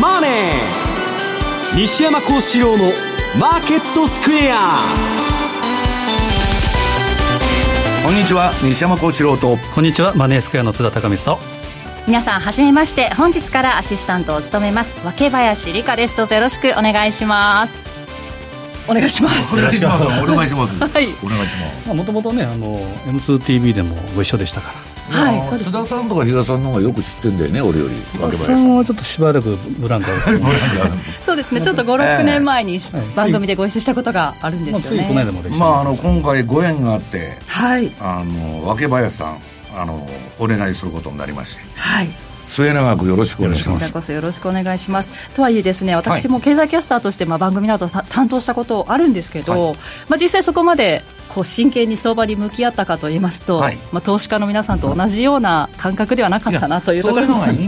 マネー」西山幸四郎の「マーケットスクエア」こんにちは西山幸四郎と。こんにちはマネースクエアの津田隆光と。皆さんはじめまして。本日からアシスタントを務めます若林理香です。どうぞよろしくお願いします。お願いします。お願いします。お願いしますはい。お願いします。もともとねあの M2TV でもご一緒でしたからはいそうです。津田さんとか比嘉さんの方がよく知ってんだよね俺より。おさんはちょっとしばらくブランク そうですねちょっと56年前に番組でご一緒したことがあるんですよね、まあ、ああの今回ご縁があってはい。あの若林さんあのお願いすることになりまして。はい。末永くよろしくお願いしこちらますこそよろしくお願いします。とはいえですね私も経済キャスターとしてまあ番組など担当したことあるんですけど、まあ、実際そこまでこう真剣に相場に向き合ったかと言いますと、はい。まあ、投資家の皆さんと同じような感覚ではなかったなというところも はい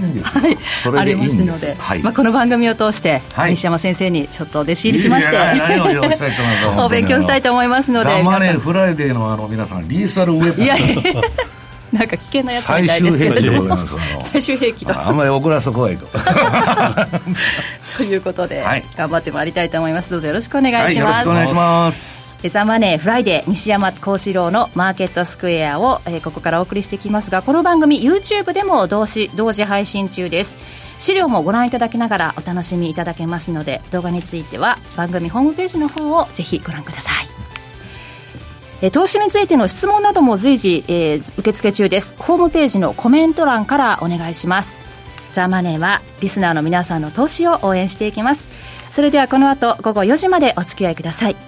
ありますので、はい。まあ、この番組を通して、はい。西山先生にちょっと弟子入りしまして お勉強したいと思いますのでザ・マネーフライデーのあの皆さんリーサルウェポンさんいや。なんか危険なやつみたいですけど最終兵器と。あんまり怒らすと怖いと。ということで、はい。頑張ってまいりたいと思います。どうぞよろしくお願いします、はいよろしくお願いしますザ・マネーフライデー西山孝四郎のマーケットスクエアを、えーここからお送りしていきますがこの番組 YouTube でも同時同時配信中です。資料もご覧いただきながらお楽しみいただけますので動画については番組ホームページの方をぜひご覧ください。え投資についての質問なども随時、えー受付中です。ホームページのコメント欄からお願いします。ザ・マネーはリスナーの皆さんの投資を応援していきます。それではこの後午後4時までお付き合いください。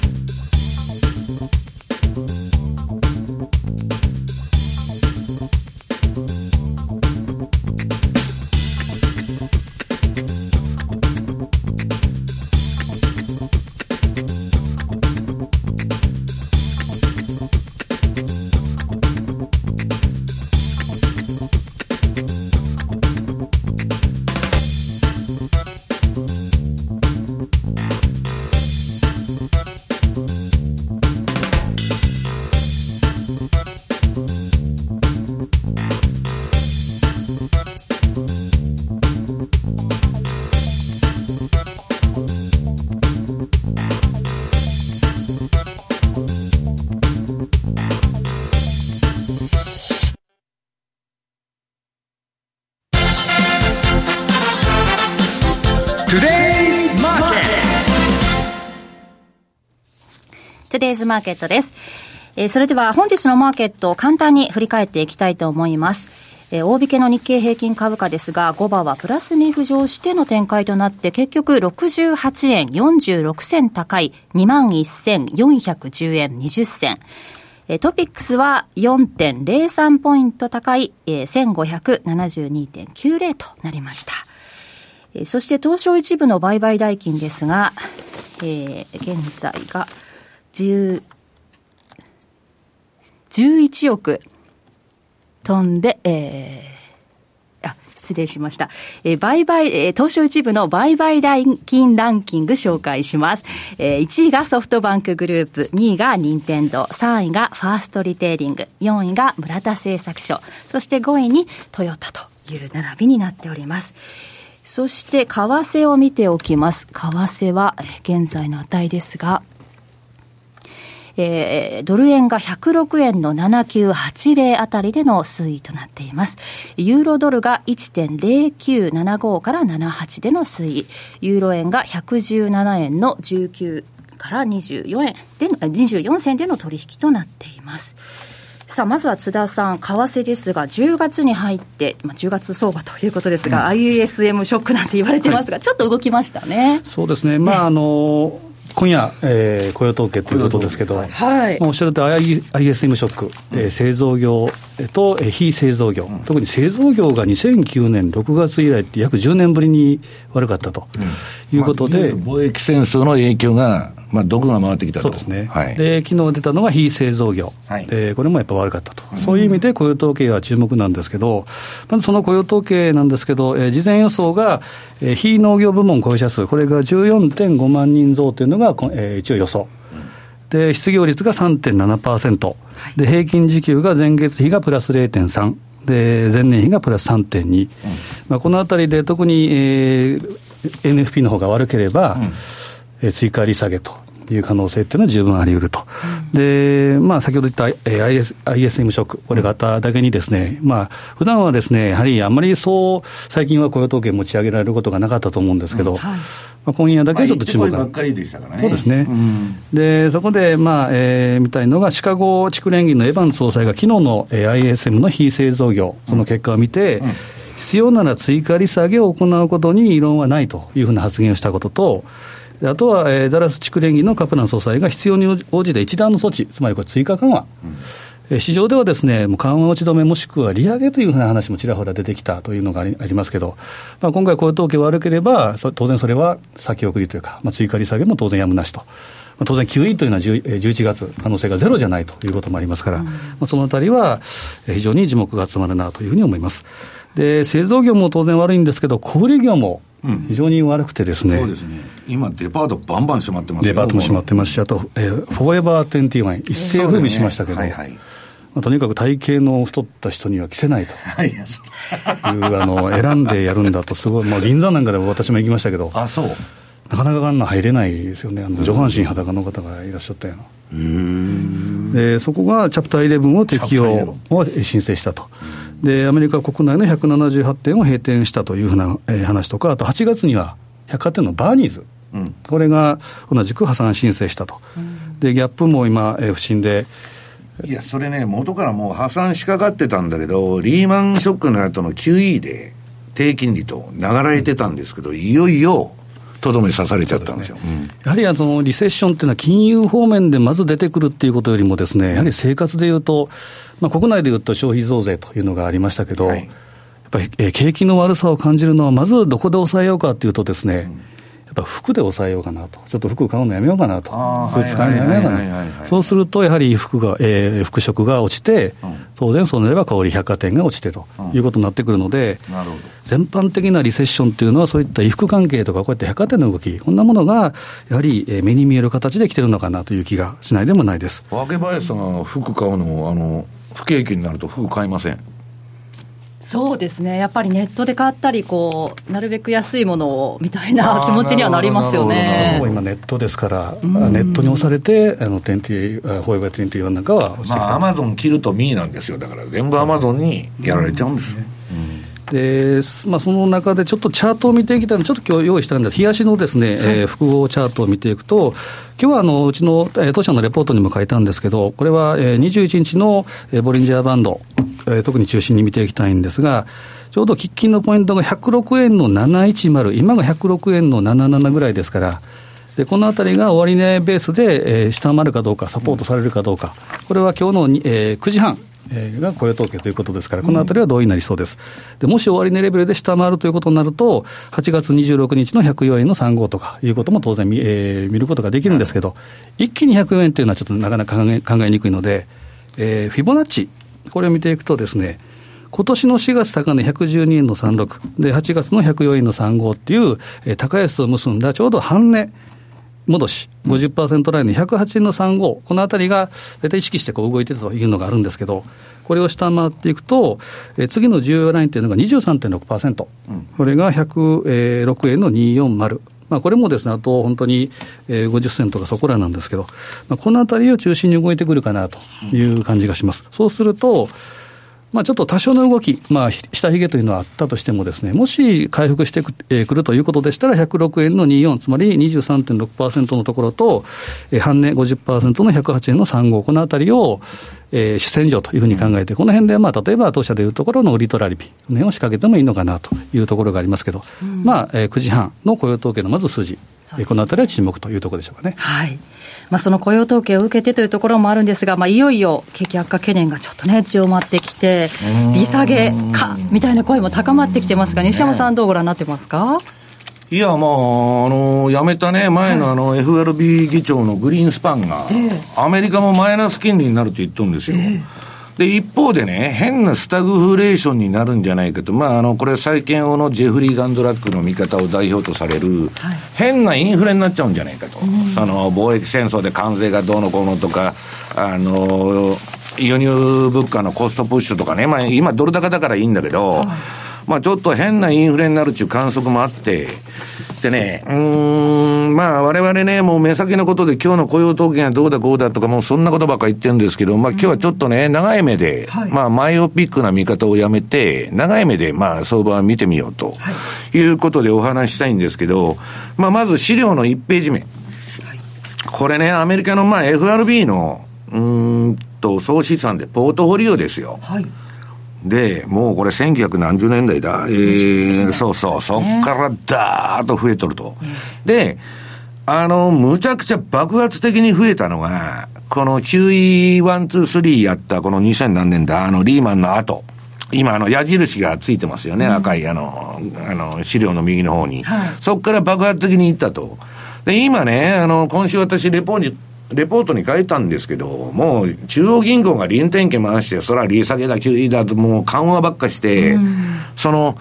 トゥデイズマーケットです。えーそれでは本日のマーケットを簡単に振り返っていきたいと思います。えー大引けの日経平均株価ですが、5番はプラスに浮上しての展開となって、結局68円46銭高い21,410円20銭。えートピックスは4.03ポイント高い、えー1572.90となりました。そして東証一部の売買代金ですが、えー現在が10 11億飛んで、えーあ、失礼しました。えー売買、えー東証一部の売買代金ランキング紹介します。えー1位がソフトバンクグループ、2位が任天堂、3位がファーストリテイリング、4位が村田製作所、そして5位にトヨタという並びになっております。そして、為替を見ておきます。為替は、現在の値ですが、えードル円が106円の7980あたりでの推移となっています。ユーロドルが1.0975から78での推移。ユーロ円が117円の19から24円での、24銭での取引となっています。さあ、まずは津田さん、為替ですが、10月に入って、まあ、10月相場ということですが、ISM ショックなんて言われてますが、ちょっと動きましたね。そうですね。まああの今夜、えー雇用統計ということですけど、はい。まあおっしゃると ISM ショック、えー製造業、と非製造業、うん、特に製造業が2009年6月以来って約10年ぶりに悪かったということで、まあ、貿易戦争の影響が、まあ、毒が回ってきたと。そうですね、はい、で昨日出たのが非製造業、はい、えー、これもやっぱ悪かったと、うん、そういう意味で雇用統計は注目なんですけど、まずその雇用統計なんですけど、えー、事前予想が、えー、非農業部門雇用者数、これが14.5万人増というのが、えー、一応予想。で、失業率が3.7%、はい、で、平均時給が前月比がプラス0.3、で、前年比がプラス3.2、うん、まあ、このあたりで特に、えー、NFP の方が悪ければ、うん、えー、追加利下げという可能性っていうのは十分あり得ると。うん、で、まあ、先ほど言った、えー、IS ISM ショック、これがあっただけにですね、うん、まあ、普段はですね、やはりあんまりそう、最近は雇用統計持ち上げられることがなかったと思うんですけど、うんはいまあ、今夜だけちょっと注目が、ばっかりでしたからね。そうですね。うん、で、そこで、まあ、えー、見たいのが、シカゴ地区連銀のエヴァン総裁が、昨日の、えー、ISM の非製造業、その結果を見て、うん、必要なら追加利下げを行うことに異論はないというふうな発言をしたことと、あとは、えー、ダラス地区連銀のカプラン総裁が必要に応じて一段の措置、つまりこれ、追加緩和。うん市場ではですね、もう緩和落ち止めもしくは利上げというふうな話もちらほら出てきたというのがありますけど、まあ、今回、雇用統計悪ければ、当然それは先送りというか、まあ、追加利下げも当然やむなしと。まあ、当然、9位というのは11月、可能性がゼロじゃないということもありますから、うん、まあ、そのあたりは非常に樹木が集まるなというふうに思います。で、製造業も当然悪いんですけど、小売業も非常に悪くてですね、うん、そうですね。今、デパートバンバン閉まってますデパートも閉まってますし、あと、えー、フォーエバー21、一世風靡しましたけど、ねはいはい。まあ、とにかく体型の太った人には着せないと。いう、あの選んでやるんだと、すごい、まあ、銀座なんかでも私も行きましたけど、あそう。なかなかあんな入れないですよね、あの上半身裸の方がいらっしゃったような。でそこがチャプター11を適用を申請したと。で、アメリカ国内の178店を閉店したというふうな、えー、話とか、あと8月には百貨店のバーニーズ、うん、これが同じく破産申請したと。で、ギャップも今、えー、不審で、いや、それね、元からもう破産しかかってたんだけど、リーマンショックの後の QE で、低金利と流れてたんですけど、いよいよ、とどめ刺されちゃったんですよ、ね。うん、やはりあのリセッションっていうのは、金融方面でまず出てくるっていうことよりもですね、やはり生活でいうと、まあ、国内でいうと消費増税というのがありましたけど、はい、やっぱり、え景気の悪さを感じるのは、まずどこで抑えようかというとですね、うん。やっぱ服で抑えようかなと、ちょっと服買うのやめようかなと、スーツ買うのやめようかな、そうすると、やはり服が、えー、服飾が落ちて、うん、当然そうなれば、小売百貨店が落ちてということになってくるので、うん、全般的なリセッションというのは、そういった衣服関係とか、こうやって百貨店の動き、こんなものがやはり目に見える形で来てるのかなという気がしないでもないです。若林さんが服買うのあの不景気になると服買いません？そうですね、やっぱりネットで買ったりこう、なるべく安いものをみたいな気持ちにはなりますよね。今、ネットですから、ネットに押されて、あの20、ホイバー21なんかはまあ、アマゾン切るとミーなんですよ、だから全部アマゾンにやられちゃうんです。ね。でまあ、その中でちょっとチャートを見ていきたいので、ちょっと今日用意したんです、冷やしのですね、はい、えー、複合チャートを見ていくと、今日はあのうちの、えー、当社のレポートにも書いたんですけど、これは、えー、21日の、えー、ボリンジャーバンド、えー、特に中心に見ていきたいんですが、ちょうど喫緊のポイントが106円の710、今が106円の77ぐらいですから、でこのあたりが終値ベースで、えー、下回るかどうか、サポートされるかどうか、これは今日の、えー、9時半。が雇用統計ということですから、このあたりは同意になりそうです。でもし終値レベルで下回るということになると、8月26日の104円の35とかいうことも当然見,、えー、見ることができるんですけど、一気に104円というのはちょっとなかなか考え考えにくいので、えー、フィボナッチ、これを見ていくとですね、今年の4月高値112円の36、で、8月の104円の35っていう、えー、高安を結んだちょうど半値戻し、50%ラインの108円の35、このあたりが大体意識してこう動いてたというのがあるんですけど、これを下回っていくと、え、次の重要ラインというのが23.6%、うん、これが106円の240。まあ、これもですね、あと本当に50銭とかそこらなんですけど、まあ、このあたりを中心に動いてくるかなという感じがします。そうすると、まあ、ちょっと多少の動き、まあ、下髭というのはあったとしてもですね、もし回復してく,、えー、くるということでしたら、106円の24、つまり23.6%のところと、えー、半値50%の108円の35、このあたりを、えー、主戦場というふうに考えて、この辺で、まあ、例えば当社でいうところの売り取られ日、この辺を仕掛けてもいいのかなというところがありますけど、うん、まあ、えー、9時半の雇用統計のまず数字、このあたりは注目というところでしょうかね。はいまあ、その雇用統計を受けてというところもあるんですが、まあ、いよいよ景気悪化懸念がちょっとね、強まってきて、利下げかみたいな声も高まってきてますが、西山さん、どうご覧になってますか、いや、まあ、あの、辞めたね、前のあの、FRB 議長のグリーンスパンが、アメリカもマイナス金利になるって言ってるんですよ。で、一方でね、変なスタグフレーションになるんじゃないかと、まあ、あの、これ、債券王のジェフリー・ガンドラックの見方を代表とされる、はい、変なインフレになっちゃうんじゃないかと。その、貿易戦争で関税がどうのこうのとか、あの、輸入物価のコストプッシュとかね、まあ、今、ドル高だからいいんだけど、はいまあちょっと変なインフレになるっていう観測もあって、でね、うん、まあ我々ね、もう目先のことで今日の雇用統計がどうだこうだとかもうそんなことばっか言ってるんですけど、まあ今日はちょっとね、長い目で、はい、まあマイオピックな見方をやめて、長い目でまあ相場を見てみようと、い。うことでお話したいんですけど、まあまず資料の1ページ目。これね、アメリカのまあ FRB の、うんと、総資産でポートフォリオですよ。はいで、もうこれ1900何十年代だ。えー、そうそう、そっからダーッと増えとると。で、あの、むちゃくちゃ爆発的に増えたのが、この QE123 やったこの2000何年だ、あのリーマンの後。今、あの、矢印がついてますよね、うん、赤い、あの、あの、資料の右の方に。はい、そこから爆発的にいったと。で、今ね、あの、今週私レポートレポートに書いたんですけど、もう中央銀行が臨転機回して、それは利下げだ、QE だと、もう緩和ばっかして、うん、その、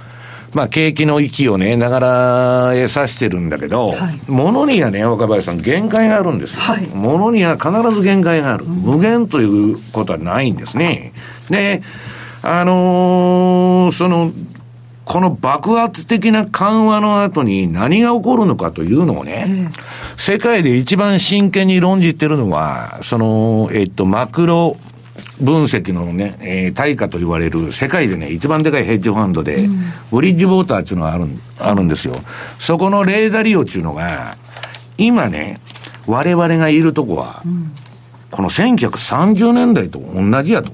まあ、景気の息をね、ながらへさしてるんだけど、はい、ものにはね、若林さん、限界があるんですよ。はい、ものには必ず限界がある。無限ということはないんですね。で、あのー、その、この爆発的な緩和の後に何が起こるのかというのをね、えー、世界で一番真剣に論じてるのは、その、えっと、マクロ分析のね、えー、対価と言われる世界でね、一番でかいヘッジファンドで、うん、ブリッジウォーターっていうのがあるあるんですよ。そこのレーダリオっていうのが、今ね、我々がいるとこは、うん、この1930年代と同じやと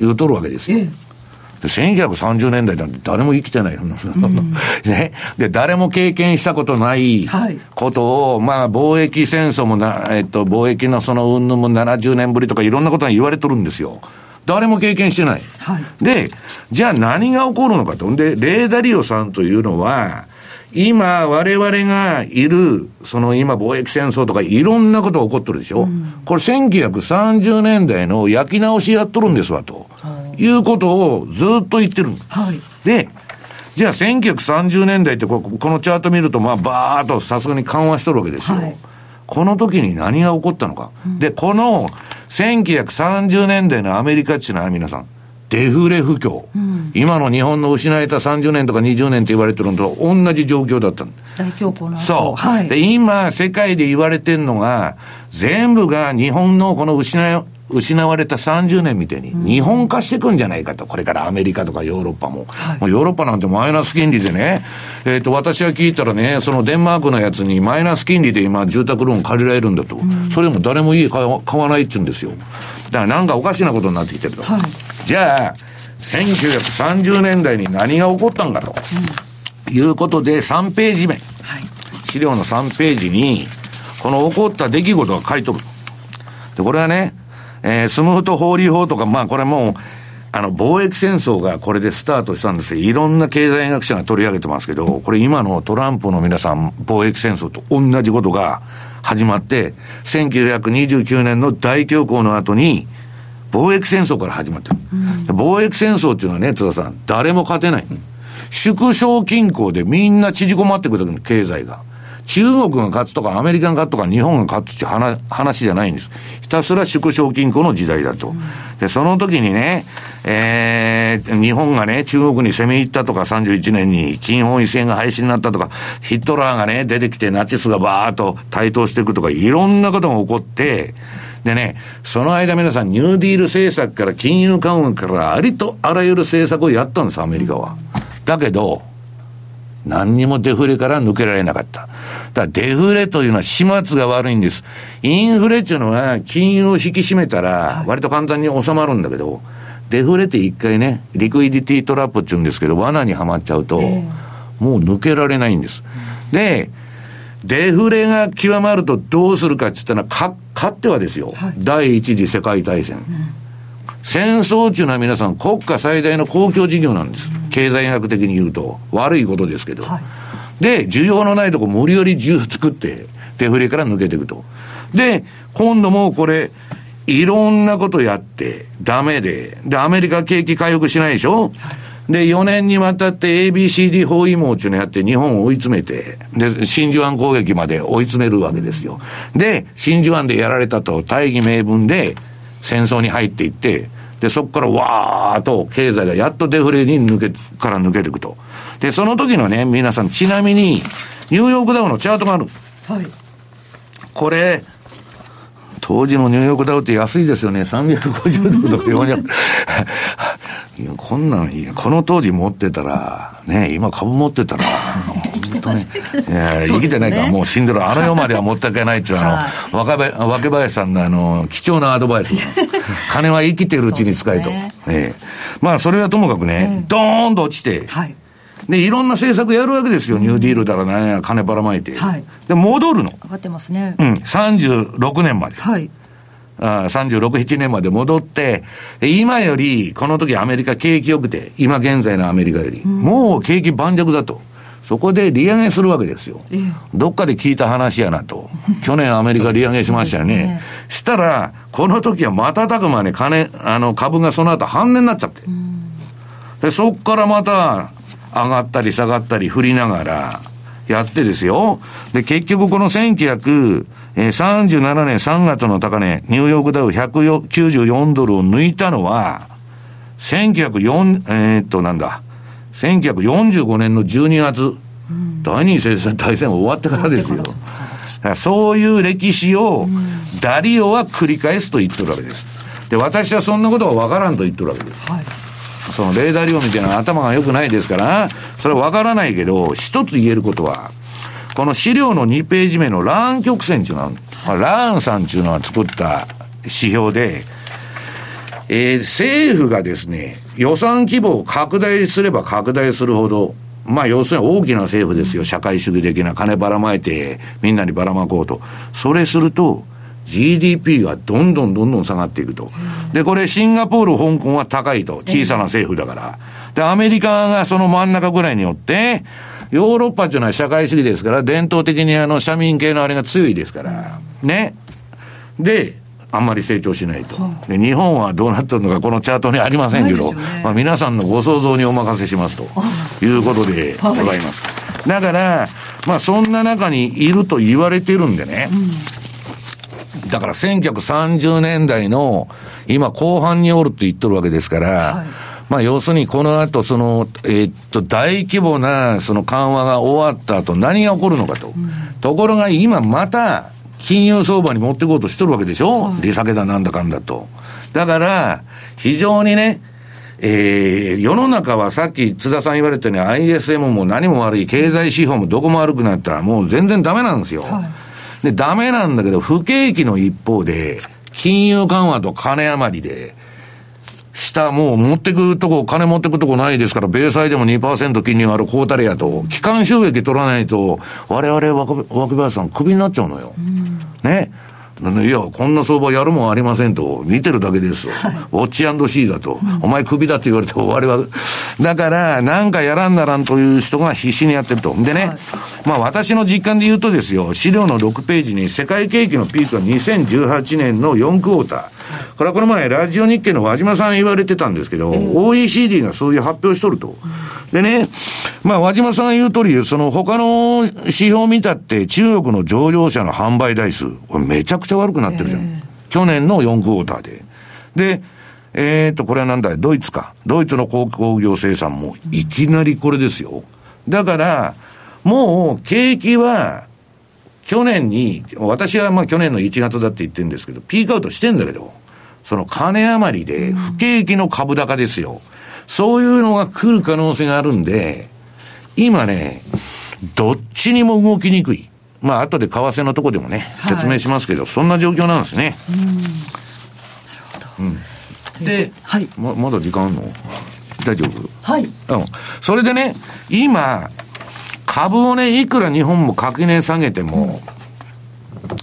言うとるわけですよ。ええ1930年代なんて誰も生きてないよ。ね。で、誰も経験したことないことを、はい、まあ、貿易戦争もな、えっと、貿易のその云々も70年ぶりとかいろんなことが言われとるんですよ。誰も経験してない。はい、で、じゃあ何が起こるのかと。で、レーダリオさんというのは、今、我々がいる、その今、貿易戦争とかいろんなことが起こってるでしょ、うん、これ1930年代の焼き直しやっとるんですわ、と。いうことをずっと言ってる。はい。で、じゃあ1930年代ってこのチャート見ると、まあ、バーっとさすがに緩和しとるわけですよ。はい、この時に何が起こったのか。うん、で、この1930年代のアメリカっていうのは皆さん、デフレ不況、うん、今の日本の失えた30年とか20年って言われてるのと同じ状況だった。大恐慌のそう、はい、で、今、世界で言われてるのが、全部が日本のこの失い、失われた30年みたいに、日本化していくんじゃないかと、これからアメリカとかヨーロッパも。はい、もうヨーロッパなんてマイナス金利でね、えっ、ー、と、私は聞いたらね、そのデンマークのやつにマイナス金利で今、住宅ローン借りられるんだと。うん、それも誰も家買わ買わないって言うんですよ。だからなんかおかしなことになってきてると。はい、じゃあ、1930年代に何が起こったんかと。うん、いうことで、3ページ目。はい、資料の3ページに、この起こった出来事が書いとる。で、これはね、えー、スムート法理法とか、まあこれもう、あの、貿易戦争がこれでスタートしたんですよ。いろんな経済学者が取り上げてますけど、これ今のトランプの皆さん、貿易戦争と同じことが始まって、1929年の大恐慌の後に、貿易戦争から始まってる。うん、貿易戦争っていうのはね、津田さん、誰も勝てない。縮小均衡でみんな縮こまってくる経済が。中国が勝つとかアメリカが勝つとか日本が勝つって話話じゃないんです。ひたすら縮小均衡の時代だと。で、その時にね、えー、日本がね、中国に攻め入ったとか31年に金本位制が廃止になったとか、ヒットラーがね、出てきてナチスがバーッと台頭していくとか、いろんなことが起こって、でね、その間皆さん、ニューディール政策から金融緩和からありとあらゆる政策をやったんです、アメリカは。だけど、何にもデフレから抜けられなかった。だからデフレというのは始末が悪いんです。インフレっていうのは金融を引き締めたら割と簡単に収まるんだけど、デフレって一回ね、リクイディティトラップって言うんですけど、罠にはまっちゃうと、もう抜けられないんです。で、デフレが極まるとどうするかって言ったら、か、勝ってはですよ、はい、第一次世界大戦。うん戦争っていうのは皆さん国家最大の公共事業なんです。経済学的に言うと。悪いことですけど。で、需要のないとこ無理やり需要作って、デフレから抜けていくと。で、今度もこれ、いろんなことやって、ダメで、で、アメリカ景気回復しないでしょ、で、4年にわたって ABCD 包囲網っていうのやって日本を追い詰めて、で、真珠湾攻撃まで追い詰めるわけですよ。で、真珠湾でやられたと大義名分で戦争に入っていって、で、そこからわーっと経済がやっとデフレに抜け、から抜けていくと。で、その時のね、皆さん、ちなみに、ニューヨークダウのチャートがある。はい。これ、当時のニューヨークダウって安いですよね。350ドルとか400。いや、こんなんいや、この当時持ってたら、ね、今株持ってたら、本当に、いや、生きてないから、もう死んでる。あの世までは持っていけないっていう、あの、若林林さんのあの、貴重なアドバイス。金は生きてるうちに使えと。ええ。まあ、それはともかくね、ドーンと落ちて、はい。で、いろんな政策やるわけですよ。ニューディールだら何や、金ばらまいて。はい。で、戻るの。上がってますね。うん。36年まで。はい。36、7年まで戻って、今より、この時アメリカ景気良くて、今現在のアメリカより、うん、もう景気盤石だと。そこで利上げするわけですよ。えどっかで聞いた話やなと。去年アメリカ利上げしましたよね。ねしたら、この時は瞬く間に金、あの株がその後半値になっちゃって。で、そっからまた上がったり下がったり振りながらやってですよ。で、結局この1900、えー、37年3月の高値、ニューヨークダウ194ドルを抜いたのは、1904、えー、っと、なんだ、1945年の12月、うん、第二次大戦終わってからですよ。そういう歴史を、ダリオは繰り返すと言ってるわけです。で、私はそんなことは分からんと言ってるわけです。はい、そのレーダー量みたいな頭が良くないですから、それは分からないけど、一つ言えることは、この資料の2ページ目のラーン曲線っていうのは、ラーンさんっていうのは作った指標で、えー、政府がですね、予算規模を拡大すれば拡大するほど、まあ要するに大きな政府ですよ。社会主義的な金ばらまいて、みんなにばらまこうと。それすると、GDP がどんどんどんどん下がっていくと。で、これシンガポール、香港は高いと。小さな政府だから。で、アメリカがその真ん中ぐらいによって、ヨーロッパっていうのは社会主義ですから、伝統的にあの、社民系のあれが強いですから、ね。で、あんまり成長しないと。で、日本はどうなってるのか、このチャートにありませんけど、ね、まあ皆さんのご想像にお任せしますということでございます。だから、まあそんな中にいると言われてるんでね、だから1930年代の今後半におるって言ってるわけですから、はいまあ、要するにこの後、その、えー、っと、大規模な、その緩和が終わった後、何が起こるのかと。うん、ところが、今また、金融相場に持っていこうとしてるわけでしょ、利下げだなんだかんだと。だから、非常にね、えー、世の中はさっき津田さん言われたように ISM も何も悪い、経済指標もどこも悪くなったらもう全然ダメなんですよ。はい、で、ダメなんだけど、不景気の一方で、金融緩和と金余りで、下、もう持ってくとこ、金持ってくとこないですから、米債でも2%金利があるこうたれやと、機関収益取らないと、我々若若林さん、クビになっちゃうのよ。ね。いや、こんな相場やるもんありませんと、見てるだけですよ。はい、ウォッチシーだと、お前クビだって言われて終わりは。だから、なんかやらんならんという人が必死にやってると。でね、はい、まあ私の実感で言うとですよ、資料の6ページに世界景気のピークは2018年の4クォーター。これはこの前、ラジオ日経の和島さん言われてたんですけど、えー、OECD がそういう発表しとると。でね、まあ、和島さん言う通り、その他の指標を見たって、中国の乗用車の販売台数、これめちゃくちゃ悪くなってるじゃん。えー、去年の4クォーターで。で、えっ、ー、と、これはなんだドイツか。ドイツの鉱工業生産もいきなりこれですよ。だから、もう景気は、去年に、私はまあ去年の1月だって言ってるんですけど、ピークアウトしてんだけど、その金余りで不景気の株高ですよ。そういうのが来る可能性があるんで、今ね、どっちにも動きにくい。まあ、後で為替のとこでもね、説明しますけど、はい、そんな状況なんですね。うん。なるほど。うん。で、はい。ま、まだ時間あるの？大丈夫？はい。うん。それでね、今、株をね、いくら日本も垣根下げても、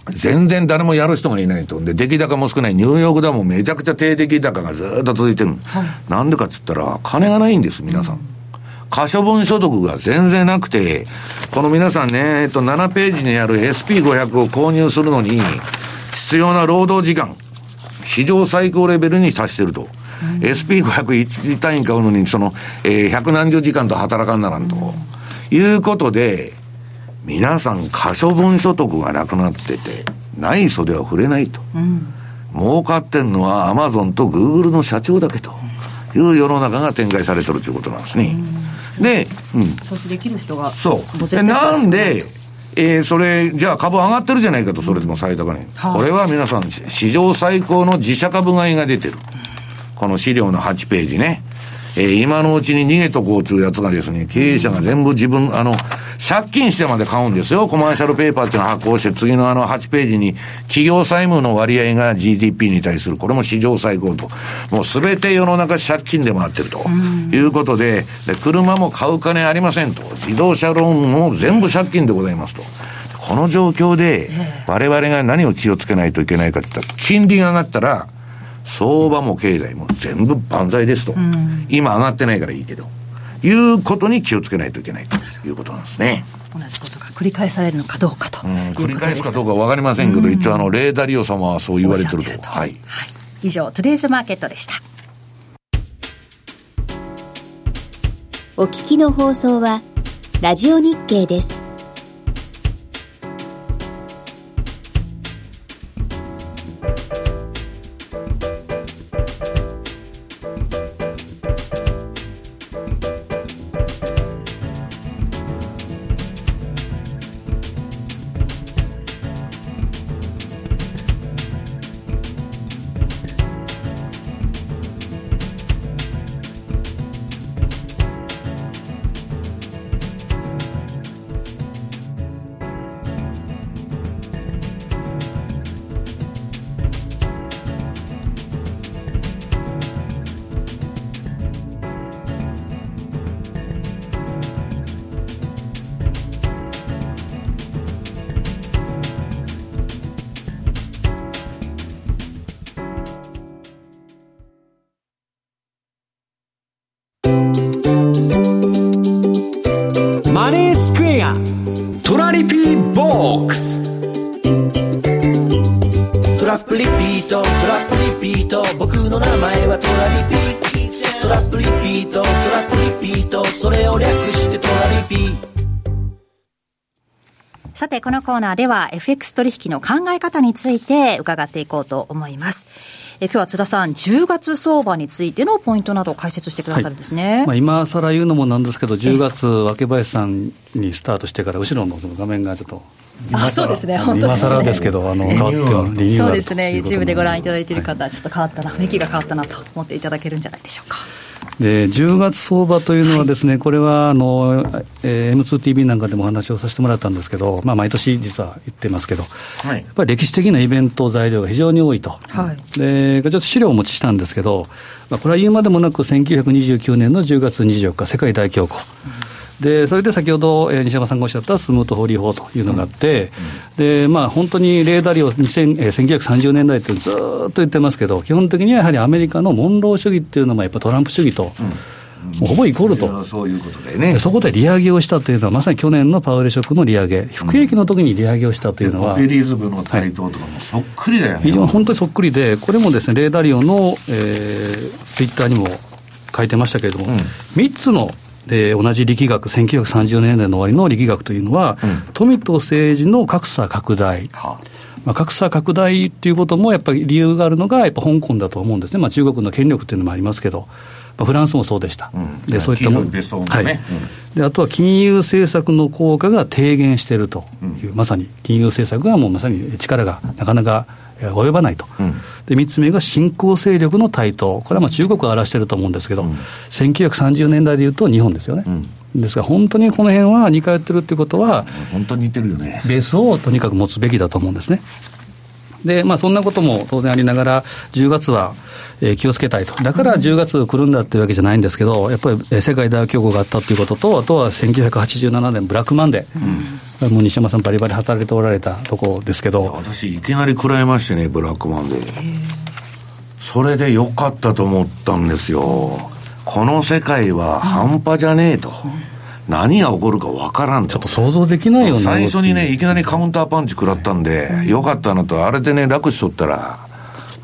全然誰もやる人がいないと。で、出来高も少ない。ニューヨークダウもめちゃくちゃ低出来高がずっと続いてる。なんでかっつったら、金がないんです、皆さん。可処分所得が全然なくて、この皆さんね、えっと、7ページにある SP500 を購入するのに、必要な労働時間、史上最高レベルに達してると。うん、SP501 単位買うのに、その、えー、百何十時間と働かんならんと。いうことで、皆さん可処分所得がなくなってて、ない袖は触れないと。うん、儲かってんのはアマゾンとグーグルの社長だけという世の中が展開されてるということなんですね。うん、で、うん。投資できる人が。そう。で、なんで、えー、それ、じゃあ株上がってるじゃないかと、それでも最高値。これは皆さん、史上最高の自社株買いが出てる。この資料の8ページね。えー、今のうちに逃げとこうというやつがですね、経営者が全部自分、あの、借金してまで買うんですよ。コマーシャルペーパーっていうのを発行して、次のあの8ページに、企業債務の割合が GDP に対する、これも史上最高と。もうすべて世の中借金で回ってると。いうことでで、車も買う金ありませんと。自動車ローンも全部借金でございますと。この状況で、我々が何を気をつけないといけないかって言ったら、金利が上がったら、相場も経済も全部万歳ですと、うん、今上がってないからいいけど、いうことに気をつけないといけないということなんですね。同じことが繰り返されるのかどうかとう、ん、繰り返すかどうか分かりませんけど、一応あの、レーダリオ様はそう言われてると。はい、はい。以上、トゥデイズマーケットでした。お聞きの放送は、ラジオ日経です。コーナーでは FX 取引の考え方について伺っていこうと思います。え今日は津田さん、10月相場についてのポイントなどを解説してくださるんですね、はい、まあ、今更言うのもなんですけど、10月、若林さんにスタートしてから、後ろの画面がちょっと。あそうですね、本当ですね。今更ですけど、あの変わってるそうですね、YouTube でご覧いただいている方は、ちょっと変わったな、雰囲気が変わったなと思っていただけるんじゃないでしょうか。で10月相場というのはですね、はい、これはあの、えー、M2TV なんかでもお話をさせてもらったんですけど、まあ、毎年実は言ってますけど、はい、やっぱり歴史的なイベント材料が非常に多いと、はい、でちょっと資料をお持ちしたんですけど、まあ、これは言うまでもなく1929年の10月24日世界大恐慌、うんでそれで先ほど、えー、西山さんがおっしゃったスムートホーリー法というのがあって、でまあ、本当にレーダー利用、2000えー、1930年代ってずっと言ってますけど、基本的にはやはりアメリカのモンロー主義っていうのは、やっぱトランプ主義と。もうほぼイコールと、そういうことでね。そこで利上げをしたというのは、まさに去年のパウエルショックの利上げ、不景気の時に利上げをしたというのは、ペリーズ部の台頭とかもそっくりだよね、非常に本当にそっくりで、これもですね、レーダーリオの、えー、ツイッターにも書いてましたけれども、うん、3つので同じ力学、1930年代の終わりの力学というのは、うん、富と政治の格差拡大。はあ。まあ、格差拡大っていうこともやっぱり理由があるのが、やっぱ香港だと思うんですね、まあ、中国の権力っていうのもありますけど、まあ、フランスもそうでした、うん、でそういったもの、ね、はい、であとは金融政策の効果が低減しているという、うん、まさに金融政策がもうまさに力がなかなか及ばないと、うん、で3つ目が新興勢力の台頭、これはまあ中国を表していると思うんですけど、うん、1930年代でいうと日本ですよね。うんですが、本当にこの辺は似通ってるっていうことは、本当に似てるよねベースをとにかく持つべきだと思うんですね。で、まあ、そんなことも当然ありながら、10月は、えー、気をつけたいと。だから10月来るんだっていうわけじゃないんですけど、やっぱり世界大恐慌があったということと、あとは1987年ブラックマンデー。うんもう西山さんバリバリ働いておられたとこですけど。私、いきなり食らいましてね、ブラックマンで。それで良かったと思ったんですよ。この世界は半端じゃねえと。何が起こるか分からんちょっと想像できないよね。最初にね、いきなりカウンターパンチ食らったんで、よかったなと、あれでね、楽しとったら、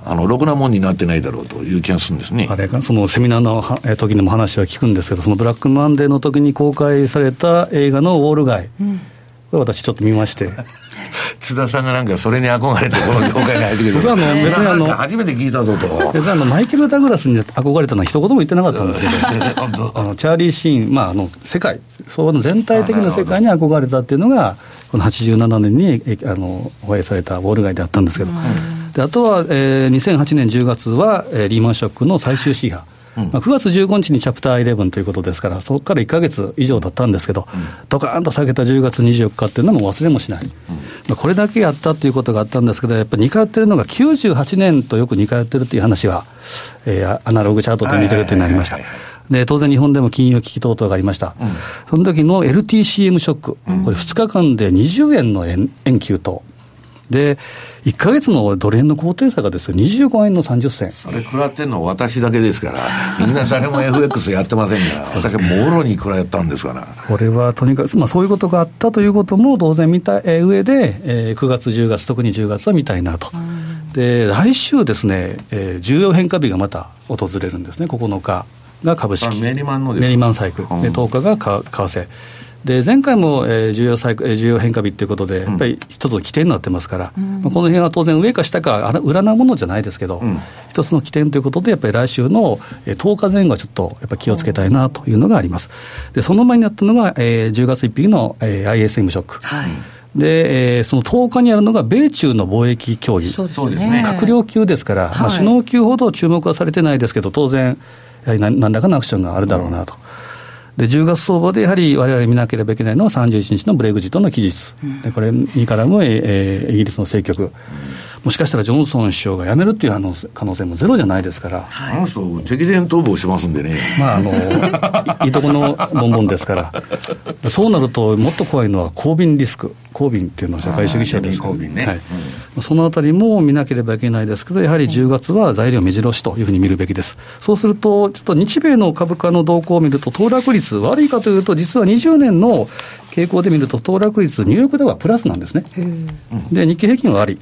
あの、ろくなもんになってないだろうという気がするんですね。あれが、そのセミナーの時にも話は聞くんですけど、そのブラックマンデーの時に公開された映画のウォール街。うん、これ私ちょっと見まして。津田さんがなんかそれに憧れてこの業界に入ってくる 別にあの 初めて聞いたぞと。別にあのマイケル・ダグラスに憧れたのは一言も言ってなかったんですけどあのチャーリー・シーン、まあ、あの世界その全体的な世界に憧れたっていうのがこの87年にあの放映されたウォール街であったんですけど、であとは、えー、2008年10月は、えー、リーマンショックの最終シーハまあ、9月15日にチャプター11ということですから、そこから1か月以上だったんですけど、ドカーンと下げた10月24日っていうのも忘れもしない、まあ、これだけやったということがあったんですけど、やっぱり2回やってるのが98年とよく2回やってるっていう話は、えー、アナログチャートで見てるっていうのがありました。で当然、日本でも金融危機等々がありました、うん、その時の LTCM ショック、これ、2日間で20円の円円給と、で、1か月のドル円の高低差がですよ、25円の30銭。それ食らってんの私だけですから、みんな誰も FX やってませんから、私はもろに食らったんですから。これはとにかく、まあ、そういうことがあったということも当然見た上で、えー、9月、10月、特に10月は見たいなと。で、来週ですね、えー、重要変化日がまた訪れるんですね、9日が株式。メリマンのですメリマンサイクル。で、10日が為替。で前回も、えー、重要最重要変化日ということで、やっぱり一つの起点になってますから、うん、まあ、この辺は当然、上か下か裏なものじゃないですけど、うん、一つの起点ということで、やっぱり来週の10日前後はちょっとやっぱ気をつけたいなというのがあります。でその前になったのが、えー、10月1日の、えー、ISM ショック。はい。で、えー、その10日にあるのが米中の貿易協議、そうですね、閣僚級ですから、はい、まあ、首脳級ほど注目はされてないですけど、当然、やはり何らかのアクションがあるだろうなと。うんで10月相場でやはりわれわれ見なければいけないのは31日のブレグジットの期日、でこれに絡む、えー、イギリスの政局、もしかしたらジョンソン首相が辞めるっていう可能性もゼロじゃないですから、はい、あの人、敵前逃亡しますんでね、まあ、あのいいとこのボンボンですから、そうなると、もっと怖いのは公便リスク、公便っていうのは社会主義者です。から、ね。はい。うん、そのあたりも見なければいけないですけど、やはり10月は材料目白押しというふうに見るべきです。そうすると、ちょっと日米の株価の動向を見ると、騰落率、悪いかというと、実は20年の傾向で見ると、騰落率、ニューヨークではプラスなんですね。で、日経平均は悪い。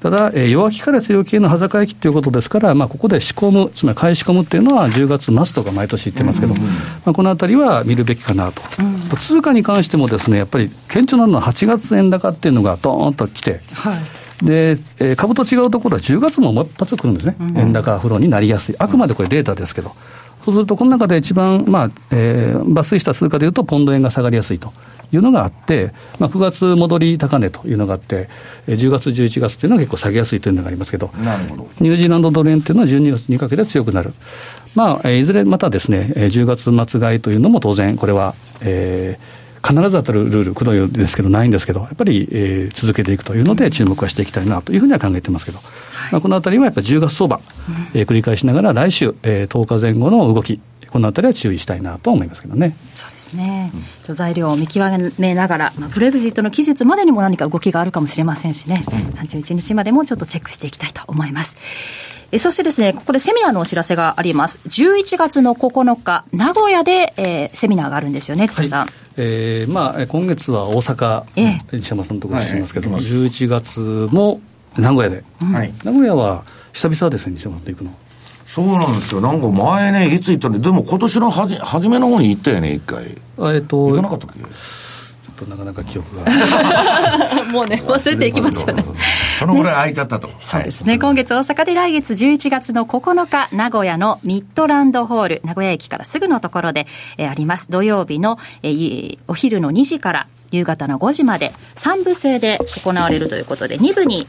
ただ、えー、弱気から強気への端境期ということですから、まあ、ここで仕込む、つまり買い仕込むっていうのは、10月末とか毎年言ってますけど、まあ、このあたりは見るべきかなと。通貨に関してもですね、やっぱり顕著なのは8月円高っていうのがどーンと来て、はい。で、えー、株と違うところは10月ももう一発来るんですね、うん、円高フローになりやすい、あくまでこれ、データですけど、そうすると、この中で一番、まあえー、抜粋した通貨でいうと、ポンド円が下がりやすいというのがあって、まあ、9月戻り高値というのがあって、10月、11月というのは結構下げやすいというのがありますけど、なるほど。ニュージーランドドル円というのは12月にかけて強くなる。まあ、いずれまたですね、10月末買いというのも当然、これは、えー、必ず当たるルール、くどいですけど、ないんですけど、やっぱり、えー、続けていくというので、注目はしていきたいなというふうには考えてますけど、はい、まあ、このあたりはやっぱり10月相場、えー、繰り返しながら、来週、えー、10日前後の動き、このあたりは注意したいなと思いますけどね。そうですね、うん、材料を見極めながら、まあ、ブレグジットの期日までにも何か動きがあるかもしれませんしね、うん、31日までもちょっとチェックしていきたいと思います。えそしてですね、ここでセミナーのお知らせがあります。11月の9日、名古屋で、えー、セミナーがあるんですよね、塚さん。はい、えー、まあ、今月は大阪、ええ、西山さんのところにしますけども、はい、11月も名古屋で、はい、名古屋は久々ですね、西山さんと行くの。そうなんですよ。なんか前ね、いつ行ったのでも今年のはじ初めの方に行ったよね、一回。えっ、ー、と。行かなかったっけ？となかなか記憶が。もうね忘れていきますよね。そのぐらい空いちゃったと、ね、そうですね、今月大阪で来月11月の9日名古屋のミッドランドホール名古屋駅からすぐのところで、えー、あります。土曜日の、えー、お昼の2時から夕方の5時まで3部制で行われるということで2部に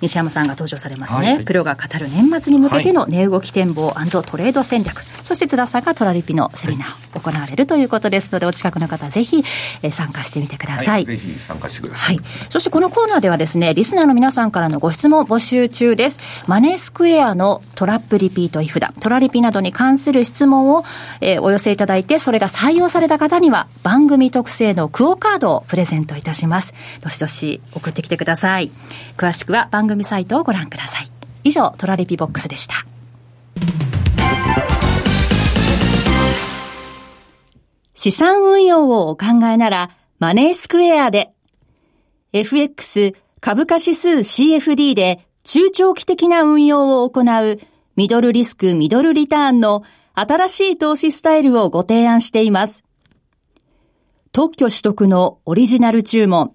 西山さんが登場されますね、はい、プロが語る年末に向けての値動き展望トレード戦略そして津田さんがトラリピのセミナーを行われるということですので、お近くの方、ぜひ、えー、参加してみてください。はい、ぜひ参加してください。はい。そしてこのコーナーではですね、リスナーの皆さんからのご質問募集中です。マネースクエアのトラップリピートイフダ、トラリピなどに関する質問を、えー、お寄せいただいて、それが採用された方には番組特製のクオカードをプレゼントいたします。どしどし送ってきてください。詳しくは番組サイトをご覧ください。以上、トラリピボックスでした。資産運用をお考えなら、マネースクエアで、FX 株価指数 CFD で中長期的な運用を行うミドルリスクミドルリターンの新しい投資スタイルをご提案しています。特許取得のオリジナル注文、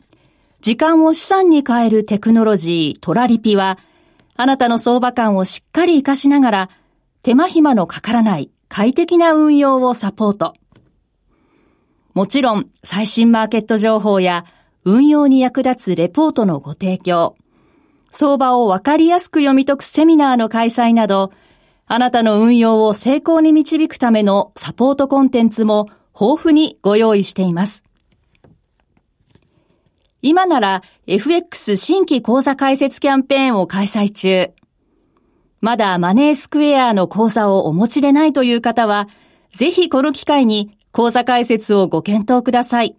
時間を資産に変えるテクノロジートラリピは、あなたの相場感をしっかり活かしながら、手間暇のかからない快適な運用をサポート。もちろん、最新マーケット情報や運用に役立つレポートのご提供、相場をわかりやすく読み解くセミナーの開催など、あなたの運用を成功に導くためのサポートコンテンツも豊富にご用意しています。今なら FX 新規講座開設キャンペーンを開催中。まだマネースクエアの講座をお持ちでないという方は、ぜひこの機会に講座開設をご検討ください。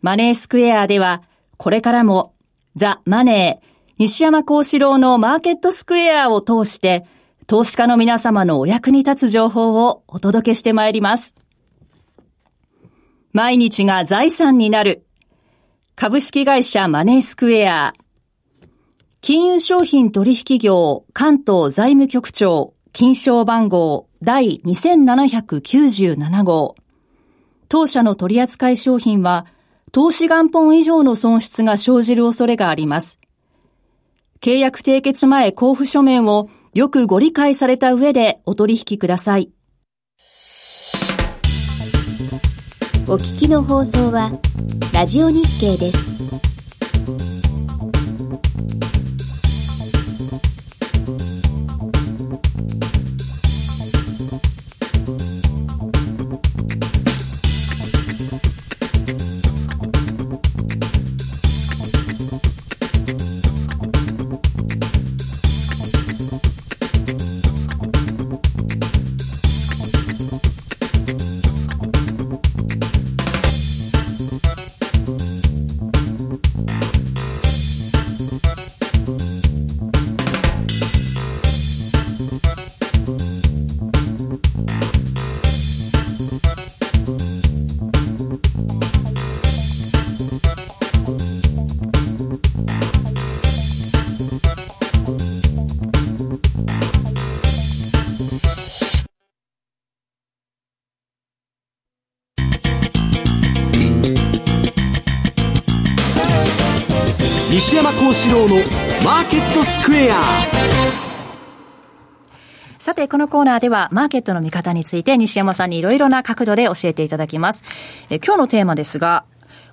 マネースクエアでは、これからもザ・マネー、西山幸四郎のマーケットスクエアを通して、投資家の皆様のお役に立つ情報をお届けしてまいります。毎日が財産になる。株式会社マネースクエア。金融商品取引業関東財務局長金賞番号第2797号。当社の取扱い商品は投資元本以上の損失が生じる恐れがあります。契約締結前交付書面をよくご理解された上でお取引ください。お聞きの放送は、ラジオ日経です。幸四郎のマーケットスクエアさて、このコーナーでは、マーケットの見方について、西山さんにいろいろな角度で教えていただきます。え今日のテーマですが、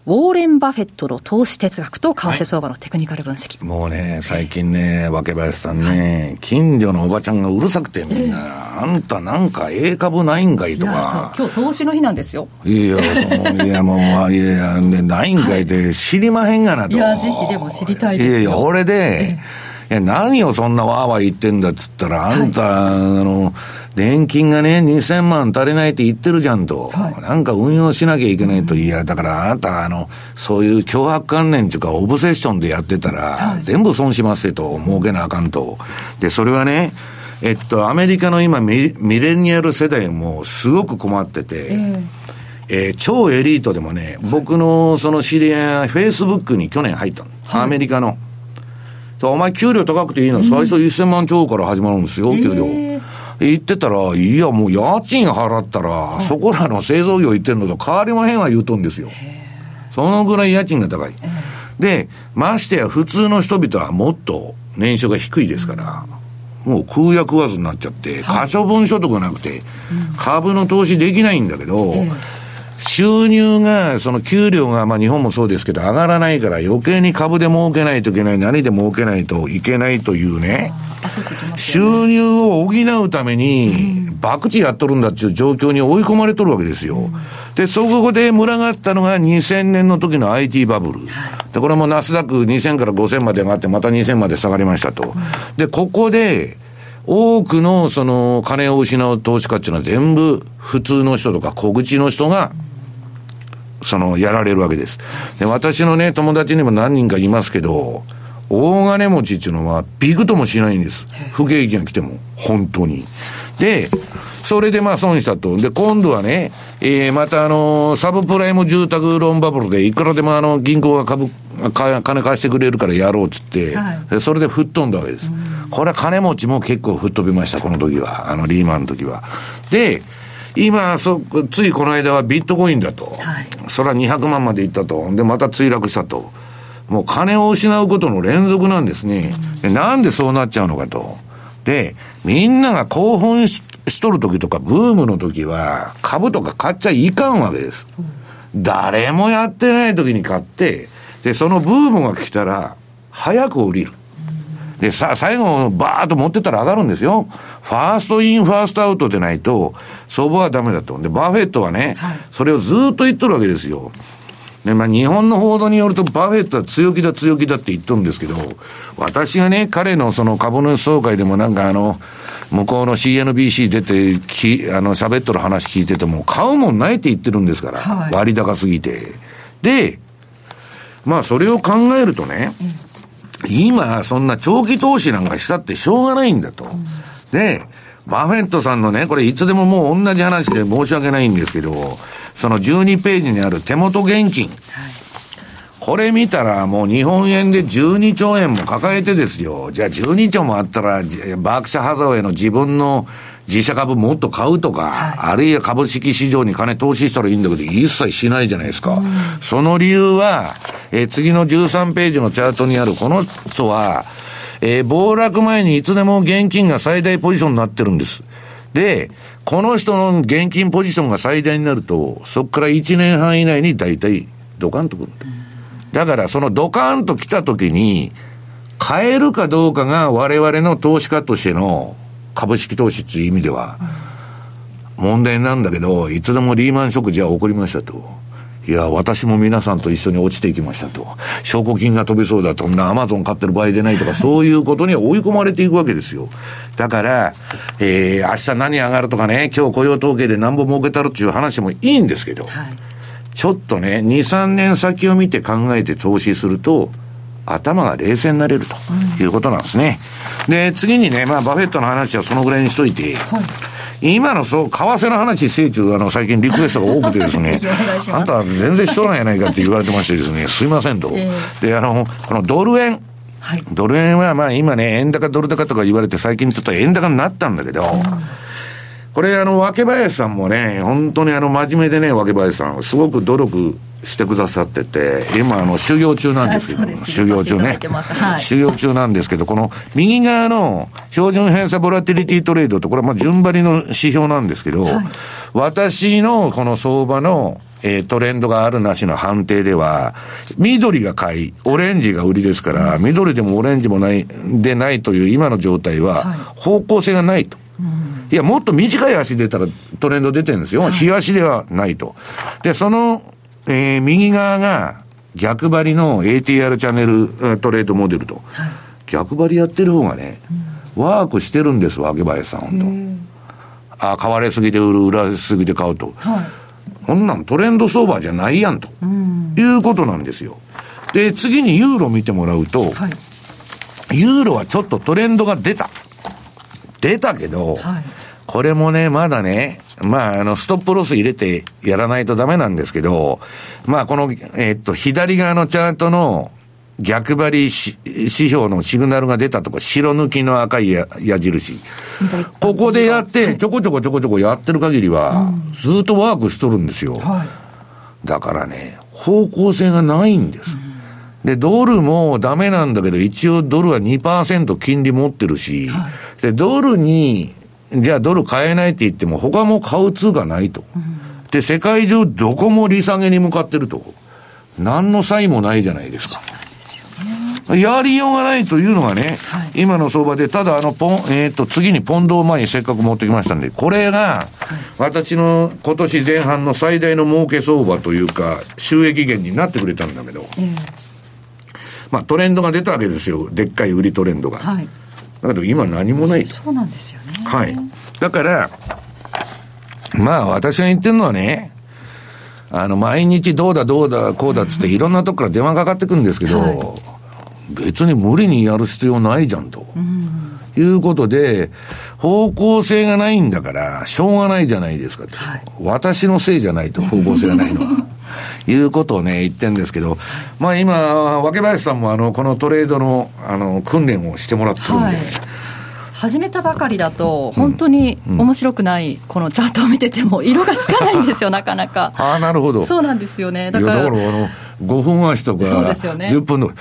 ウォーレン・バフェットの投資哲学と為替相場のテクニカル分析、はい、もうね、最近ね、若林さんね、はい、近所のおばちゃんがうるさくて、みんな、えー、あんたなんか A 株ないんかいとか。今日投資の日なんですよ。いや、そのいや、もう、いやいや、ないんかいって知りまへんがなと。いや、ぜひでも知りたいですよ。いやいや、俺で、えーいや、何をそんなわーわー言ってんだっつったら、あんた、はい、あの、年金がね、2000万足りないって言ってるじゃんと。はい、なんか運用しなきゃいけないと。いや、だからあなた、あの、そういう脅迫観念っていうか、オブセッションでやってたら、はい、全部損しますよと、儲けなあかんと。で、それはね、えっと、アメリカの今ミ、ミレニアル世代もすごく困ってて、えーえー、超エリートでもね、僕のその知り合い、フェイスブックに去年入ったの。はい、アメリカの。お前給料高くていいの、最初1000万超から始まるんですよ、給料。言ってたら、いや、もう家賃払ったら、そこらの製造業行ってるのと変わりまへんは言うとんですよ。そのぐらい家賃が高い。で、ましてや普通の人々はもっと年収が低いですから、もう空や食わずになっちゃって、可処分所得がなくて、株の投資できないんだけど、収入が、その給料が、まあ日本もそうですけど、上がらないから余計に株で儲けないといけない、何で儲けないといけないというね、収入を補うために、博打やっとるんだっていう状況に追い込まれとるわけですよ。で、そこで群がったのが2000年の時の IT バブル。で、これもナスダック2000から5000まで上がって、また2000まで下がりましたと。で、ここで、多くのその金を失う投資家っていうのは全部普通の人とか小口の人がそのやられるわけです。で、私のね、友達にも何人かいますけど、大金持ちっていうのはビクともしないんです。不景気が来ても。本当に。で、それでまあ損したと。で、今度はね、えー、またあのサブプライム住宅ローンバブルで、いくらでもあの、銀行が株、金貸してくれるからやろうっつって、はい、それで吹っ飛んだわけです。これは金持ちも結構吹っ飛びました、この時は。あの、リーマンの時は。で、今、そ、ついこの間はビットコインだと。はい、それは200万までいったと。で、また墜落したと。もう金を失うことの連続なんですね。でなんでそうなっちゃうのかと。で、みんなが興奮ししとる時とか、ブームの時は、株とか買っちゃいかんわけです。誰もやってない時に買って、で、そのブームが来たら、早く降りる。で、さ、最後、バーッと持ってったら上がるんですよ。 first in、first out でないと、相場はダメだと。で、バフェットはね、はい、それをずっと言っとるわけですよ。で、まあ、日本の報道によると、バフェットは強気だ強気だって言っとるんですけど、私がね、彼のその株主総会でもなんかあの、向こうの CNBC 出て、き、あの、喋っとる話聞いてても、買うもんないって言ってるんですから、はい、割高すぎて。で、まあ、それを考えるとね、うん、今、そんな長期投資なんかしたってしょうがないんだと。うん、で、バフェットさんのね、これいつでももう同じ話で申し訳ないんですけど、その12ページにある手元現金。はい、これ見たらもう日本円で12兆円も抱えてですよ。じゃあ12兆もあったら、バークシャハザウェイの自分の自社株もっと買うとか、はい、あるいは株式市場に金投資したらいいんだけど、一切しないじゃないですか。うん、その理由は、えー、次の13ページのチャートにあるこの人は、えー、暴落前にいつでも現金が最大ポジションになってるんです。で、この人の現金ポジションが最大になると、そこから1年半以内に大体ドカンとくる。だからそのドカンと来た時に、買えるかどうかが我々の投資家としての株式投資っていう意味では、問題なんだけど、いつでもリーマンショックじゃ起こりましたと。いや、私も皆さんと一緒に落ちていきましたと。証拠金が飛びそうだと、アマゾン買ってる場合でないとか、そういうことに追い込まれていくわけですよ。だから、えー、明日何上がるとかね、今日雇用統計で何本儲けたるっていう話もいいんですけど、はい、ちょっとね、2、3年先を見て考えて投資すると、頭が冷静になれるということなんですね。うん、で、次にね、まあ、バフェットの話はそのぐらいにしといて、はい今のそう、為替の話、成中、あの、最近リクエストが多くてですね、あんた全然しとらんやないかって言われてましてですね、すいませんと。えー、で、あの、このドル円。はい、ドル円はまあ今ね、円高ドル高とか言われて最近ちょっと円高になったんだけど、うんこれあの、若林さんもね、本当にあの、真面目でね、若林さん、すごく努力してくださってて、今あの、修行中なんですけど、修行中ね、はい。修行中なんですけど、この右側の標準偏差ボラティリティトレードと、これはまあ順張りの指標なんですけど、はい、私のこの相場のえー、トレンドがあるなしの判定では、緑が買い、オレンジが売りですから、緑でもオレンジもない、でないという今の状態は、方向性がないと。いや、もっと短い足出たらトレンド出てるんですよ。日足ではないと。で、その、えー、右側が逆張りの ATR チャンネルトレードモデルと。はい、逆張りやってる方がね、うん、ワークしてるんですわ、秋林さん、本当。あ、買われすぎて売る、売られすぎて買うと。はい、こんなんトレンド相場じゃないやんと、うん、いうことなんですよ。で、次にユーロ見てもらうと、はい、ユーロはちょっとトレンドが出た。出たけど、はい、これもね、まだね、まあ、あの、ストップロス入れてやらないとダメなんですけど、まあ、この、えー、っと、左側のチャートの逆張り指標のシグナルが出たとか、白抜きの赤い矢印。ここでやって、ちょこちょこちょこちょこやってる限りは、ずっとワークしとるんですよ。だからね、方向性がないんです。で、ドルもダメなんだけど、一応ドルは2%金利持ってるし、はい、で、ドルに、じゃあドル買えないって言っても、他も買う通がないと。うん、で、世界中どこも利下げに向かってると。何の差異もないじゃないですか。やりようがないというのがね、はい今の相場で、ただあのポン、えっ、と、次にポンドを前にせっかく持ってきましたんで、これが、私の今年前半の最大の儲け相場というか、収益源になってくれたんだけど、ええまあトレンドが出たわけですよ。でっかい売りトレンドが。はいだけど今何もない。そうなんですよねはい。だから、まあ私が言ってるのはね、あの、毎日どうだどうだこうだっつっていろんなとこから電話かかってくるんですけど、別に無理にやる必要ないじゃんと。いうことで、方向性がないんだから、しょうがないじゃないですかと。はい私のせいじゃないと、方向性がないのは。いうことをね、言ってんですけど、まあ今、若林さんもあの、このトレードの、あの、訓練をしてもらってるんで、はい始めたばかりだと、本当に面白くない、このチャートを見てても、色がつかないんですよ、なかなか。ああ、なるほど。そうなんですよね。だから、だから、あの、5分足とか、そうですよね。10分の、こ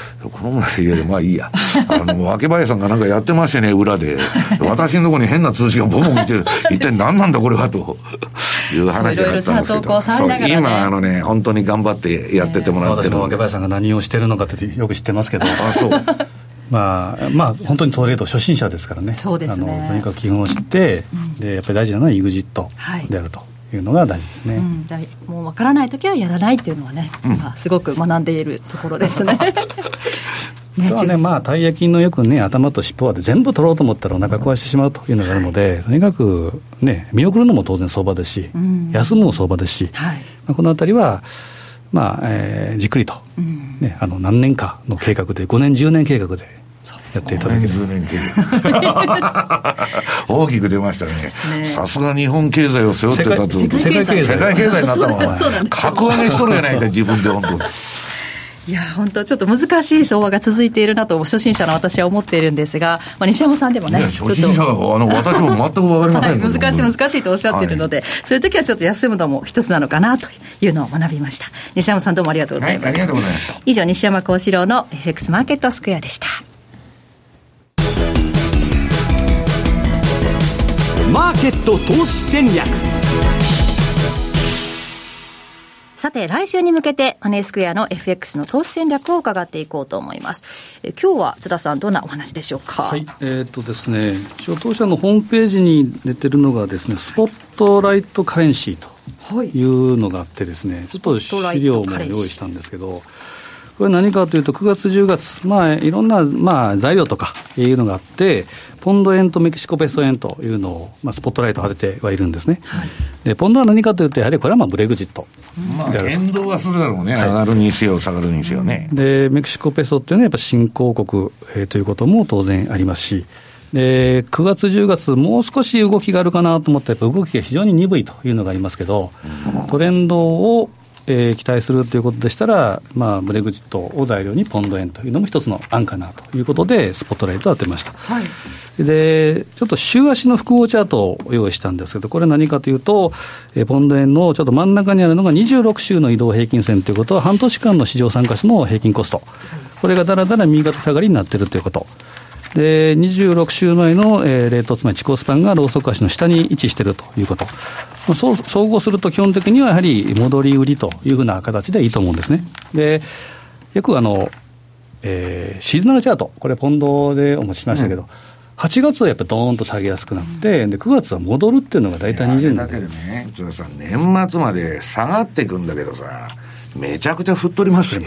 の前、いや、まあいいや。あの、若林さんがなんかやってましてね、裏で。私のところに変な通知がボンボン来て、一体何なんだこれは、と。いう話があったんですけど。ね。今、あのね、本当に頑張ってやっててもらって私もるので。若林さんが何をしてるのかってよく知ってますけど、あ、そう。まあ、まあ、本当にトレード初心者ですからね、そうですね。あのとにかく基本を知って、で、やっぱり大事なのは EXIT はい。であると。いうのが大事ですね。うん、だいもう分からないときはやらないっていうのはね、今すごく学んでいるところですね。ねはね、まあ、たい焼きのよくね、頭と尻尾で全部取ろうと思ったらお腹壊してしまうというのがあるので、とにかくね、見送るのも当然相場ですし、ん。休むも相場ですし、はい。まあ、このあたりは、まあえーじっくりと、うん。ね、あの何年かの計画で、5年、10年計画でやっていただける。10年経大きく出ましたね。ねさすが日本経済を背負ってたと。世界世界経済世界経済になったもん、お前そうなんですよ格上げしとるやないか、自分で本当に。いや、本当ちょっと難しい相場が続いているなと、初心者の私は思っているんですが、まあ、西山さんでもね、初心者は、あの、私も全くわかりませんはい、難しい難しいとおっしゃっているので、そういう時はちょっと休むのも一つなのかなというのを学びました。西山さんどうもありがとうございます。はいありがとうございました以上、西山幸四郎の FX マーケットスクエアでした。ケット投資戦略さて、来週に向けて、マネースクエアの FX の投資戦略を伺っていこうと思います。え今日は津田さん、どんなお話でしょうか？はい、えーっとですね、一応当社のホームページに出てるのがですね、スポットライトカレンシーとはいいうのがあってですね、ちょっと資料も用意したんですけど、これ何かというと、9月、10月、まあ、いろんな、まあ、材料とかいうのがあって、ポンド円とメキシコペソ円というのを、まあ、スポットライトを当ててはいるんですね。で、ポンドは何かというと、やはりこれはまあブレグジット。まあ、変動はするだろうね。上がるにせよ、下がるにせよね。で、メキシコペソっていうのはやっぱ新興国、えーということも当然ありますし、で、9月、10月、もう少し動きがあるかなと思って、やっぱ動きが非常に鈍いというのがありますけど、トレンドを、えー期待するということでしたら、まあ、ブレグジットを材料にポンド円というのも一つの案かなということで、スポットライトを当てました。はい。で、ちょっと週足の複合チャートを用意したんですけど、これ何かというと、えーポンド円のちょっと真ん中にあるのが26週の移動平均線ということは、半年間の市場参加者の平均コスト、これがだらだら右肩下がりになっているということ。で、26週前の、えーレート、つまり地高スパンがローソク足の下に位置しているということ。まあそう総合すると基本的にはやはり戻り売りというふうな形でいいと思うんですね。で、よくあの、えーシーズナルチャート、これ、ポンドでお持ちしましたけど、8月はやっぱりドーンと下げやすくなって、で9月は戻るっていうのが大体20年。だけどね、さん、年末まで下がっていくんだけどさ、めちゃくちゃ振っとりますよ。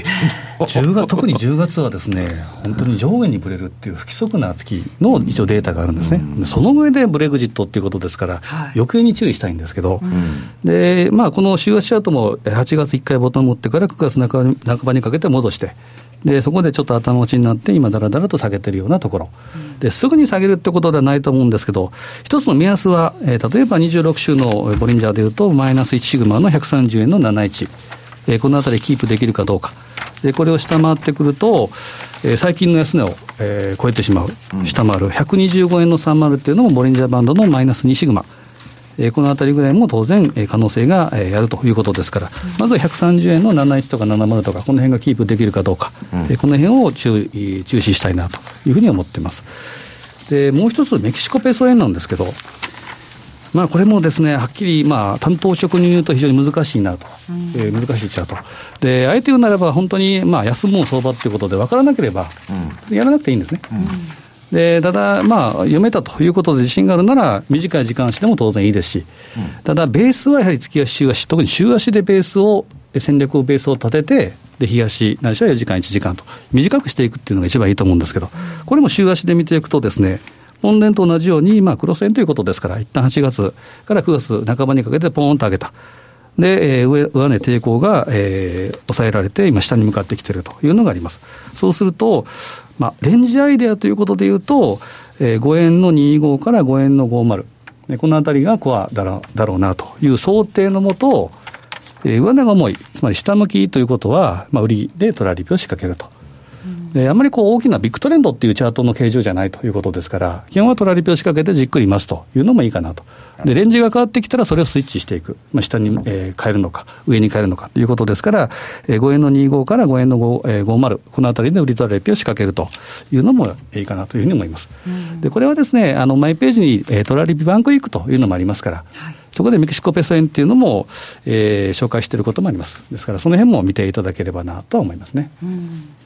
10月特に10月はですね、本当に上下にぶれるっていう不規則な月の一応データがあるんですね、でその上でブレグジットっていうことですから、はい。余計に注意したいんですけど、でまあ、この週足チャートも8月1回ボタン持ってから9月半ば半ばにかけて戻して、でそこでちょっと頭打ちになって、今、だらだらと下げてるようなところ、ですぐに下げるってことではないと思うんですけど、一つの目安は、えー例えば26週のボリンジャーでいうと、マイナス1シグマの130円の71。えーこのあたりキープできるかどうか。で、これを下回ってくると、えー最近の安値を、えー超えてしまう。下回る。125円の30っていうのもボリンジャーバンドのマイナス2シグマ。えーこのあたりぐらいも当然、えー可能性が、えーあるということですから、まずは130円の71とか70とか、この辺がキープできるかどうか、えーこの辺を注意注視したいなというふうに思っています。で、もう一つ、メキシコペソ円なんですけど、まあ、これもですね、はっきり、まあ、担当職に言うと非常に難しいなと、うん、えー、難しいチャート。で、あえて言うならば、本当に、まあ、安も相場ということで分からなければ、うん、やらなくていいんですね。うん。でただ、まあ、読めたということで自信があるなら、短い時間足でも当然いいですし、うん、ただ、ベースはやはり月足、週足、特に週足でベースを、戦略をベースを立てて、で、日足、ないしは4時間、1時間と、短くしていくっていうのが一番いいと思うんですけど、これも週足で見ていくとですね、本年と同じように、まあ、黒線ということですから、一旦8月から9月半ばにかけてポーンと上げた。で、えー、上上値抵抗が、えー、抑えられて、今、下に向かってきているというのがあります。そうすると、まあ、レンジアイデアということでいうと、えー、5円の25から5円の50、このあたりがコアだろだろうなという想定のもと、えー、上値が重い、つまり下向きということは、まあ、売りでトラリピを仕掛けると。であんまりこう大きなビッグトレンドっていうチャートの形状じゃないということですから、基本はトラリピを仕掛けてじっくりいますというのもいいかなと。で、レンジが変わってきたらそれをスイッチしていく。まあ、下に、えー、変えるのか、上に変えるのかということですから、えー、5円の25から5円の5、えー、50、このあたりで売りトラリピを仕掛けるというのもいいかなというふうに思います。で、これはですね、あの、マイページに、えー、トラリピバンクウィークというのもありますから、はいそこでメキシコペソ円っていうのも、えー、紹介していることもあります。ですから、その辺も見ていただければなと思いますね。うん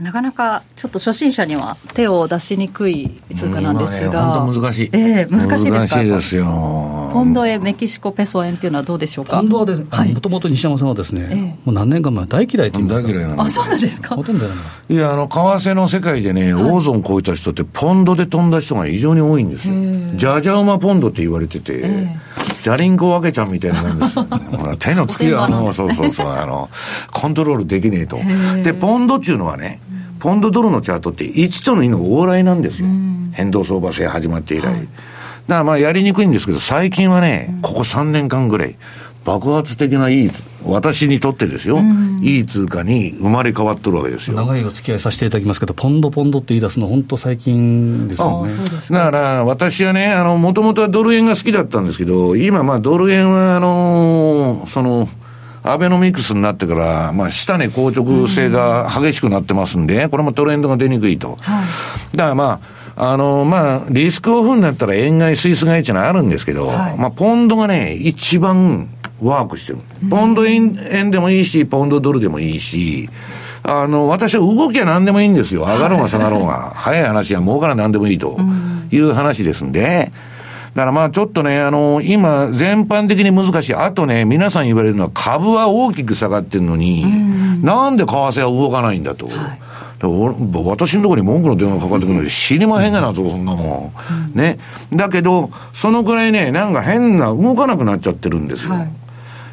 なかなかちょっと初心者には手を出しにくい通貨なんですが、本当難しい、えー、難しいですか？難しいですよ。ポンド円、メキシコペソ円っていうのはどうでしょうか？ポンドはもともと西山さんはですね、えー、もう何年か前、大嫌いって言います大嫌いなんあそうなんですか。ほとんどいや、あの為替の世界でね、大損超えた人って、ポンドで飛んだ人が異常に多いんですよ、じゃじゃ馬ポンドって言われてて。えーじゃりんこわけちゃんみたいなもんですよ。手のつきが、あの、そうそうそう、あの、コントロールできねえと。で、ポンドっていうのはね、ポンドドルのチャートって1との2の往来なんですよ。変動相場制始まって以来。だからまあやりにくいんですけど、最近はね、ここ3年間ぐらい、爆発的ないい、私にとってですよ、いい通貨に生まれ変わっとるわけですよ。長いお付き合いさせていただきますけど、ポンドポンドって言い出すの、本当最近ですよね。だから私はね、あの、もともとはドル円が好きだったんですけど、今まあドル円は、あの、その、アベノミクスになってから、まあ、下値硬直性が激しくなってますんで、これもトレンドが出にくいと。はい、だからまあ、あの、まあ、リスクオフになったら円買い、スイス買いっていうのはあるんですけど、はい、まあ、ポンドがね、一番ワークしてる。ポンド円円でもいいし、ポンドドルでもいいし、あの、私は動きは何でもいいんですよ。上がろうが下がろうが。早い話は儲から何でもいいという話ですんで、だからまあちょっとね、あの、今、全般的に難しい。あとね、皆さん言われるのは株は大きく下がってるのに、なんで為替は動かないんだと。はい私のところに文句の電話かかってくるので知りまへんがなと、そんなもん。ね。だけど、そのくらいね、なんか変な、動かなくなっちゃってるんですよ。はい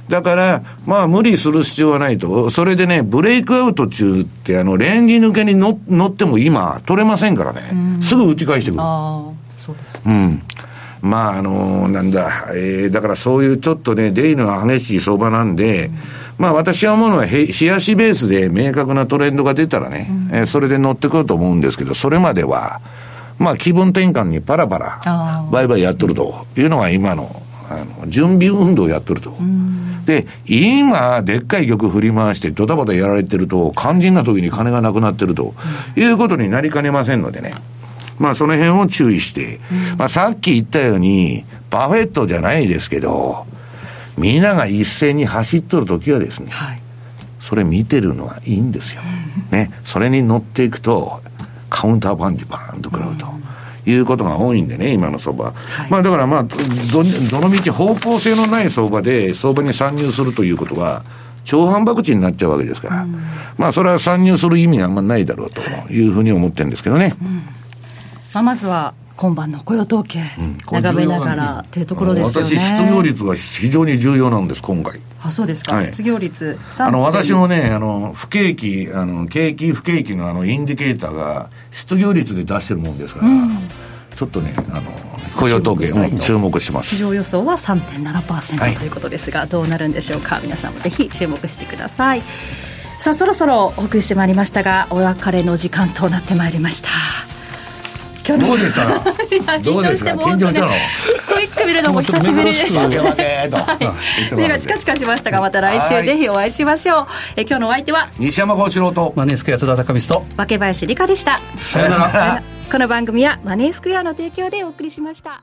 だから、まあ無理する必要はないと。それでね、ブレイクアウト中って、あの、レンジ抜けに乗っても今、取れませんからね。すぐ打ち返してくる。ああ、そうです。うん。まあ、あの、なんだ、えー、だからそういうちょっとね、出入りの激しい相場なんで、うん、まあ私は思うのは、冷やしベースで明確なトレンドが出たらね、うん、えー、それで乗ってくると思うんですけど、それまでは、まあ気分転換にパラパラ、バイバイやっとるというのが今の、あの、準備運動をやっとると。うん、で、今、でっかい玉振り回してドタバタやられてると、肝心な時に金がなくなってると、いうことになりかねませんのでね。まあその辺を注意して、うん、まあさっき言ったように、パフェットじゃないですけど、みんなが一斉に走っとる時はですね、はい、それ見てるのはいいんですよ。ね、それに乗っていくと、カウンターパンチバーンと食らうと。いうことが多いんでね、今の相場。はい、まあだからまあ、ど、どのみち方向性のない相場で相場に参入するということは、超反爆地になっちゃうわけですから、うん、まあそれは参入する意味はあんまないだろうというふうに思ってるんですけどね。うんまあ、まずは今晩の雇用統計、眺めながらというところですよね。私、失業率が非常に重要なんです、今回。あ、そうですか。はい、失業率。あの、私のね、あの、不景気、あの、景気不景気のあの、インディケーターが、失業率で出してるもんですから、うん、ちょっとね、あの、雇用統計も注目してます。市場予想は3.7%、はい、ということですが、どうなるんでしょうか？皆さんもぜひ注目してください。さあ、そろそろお送りしてまいりましたが、お別れの時間となってまいりました。今日どうでしたどうですか？緊張したの？クイック見るのも久しぶりで。した、はい。目がチカチカしましたがまた来週ぜひお会いしましょう。え今日のお相手は？西山幸四郎と。マネースクエア津田隆光と。若林理香でした。さよなら。この番組はマネースクエアの提供でお送りしました